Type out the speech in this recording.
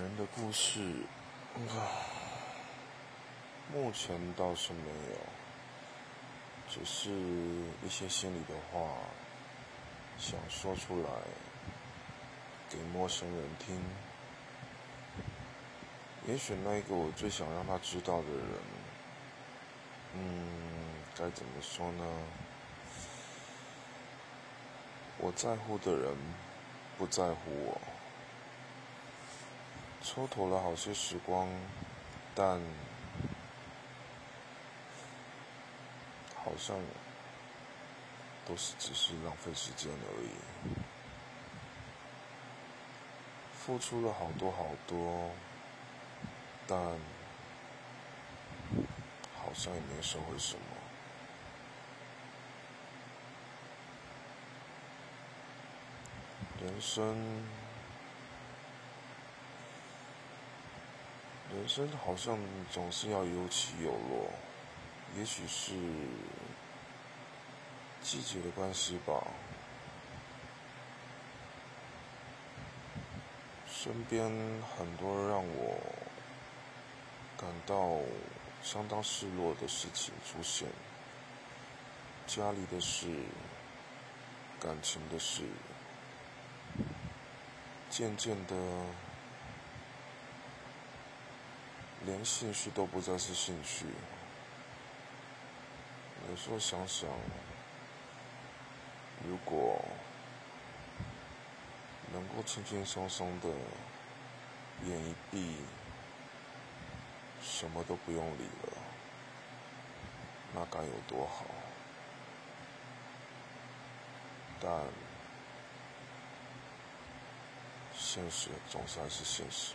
人的故事，目前倒是没有，只是一些心里的话，想说出来给陌生人听。也许那一个我最想让他知道的人，嗯，该怎么说呢？我在乎的人不在乎我。蹉跎了好些时光，但好像都是只是浪费时间而已。付出了好多好多，但好像也没收回什么。人生。人生好像总是要有起有落，也许是季节的关系吧。身边很多让我感到相当失落的事情出现，家里的事、感情的事，渐渐的。连兴趣都不再是兴趣。有时候想想，如果能够轻轻松松的眼一闭，什么都不用理了，那该有多好！但现实总是还是现实。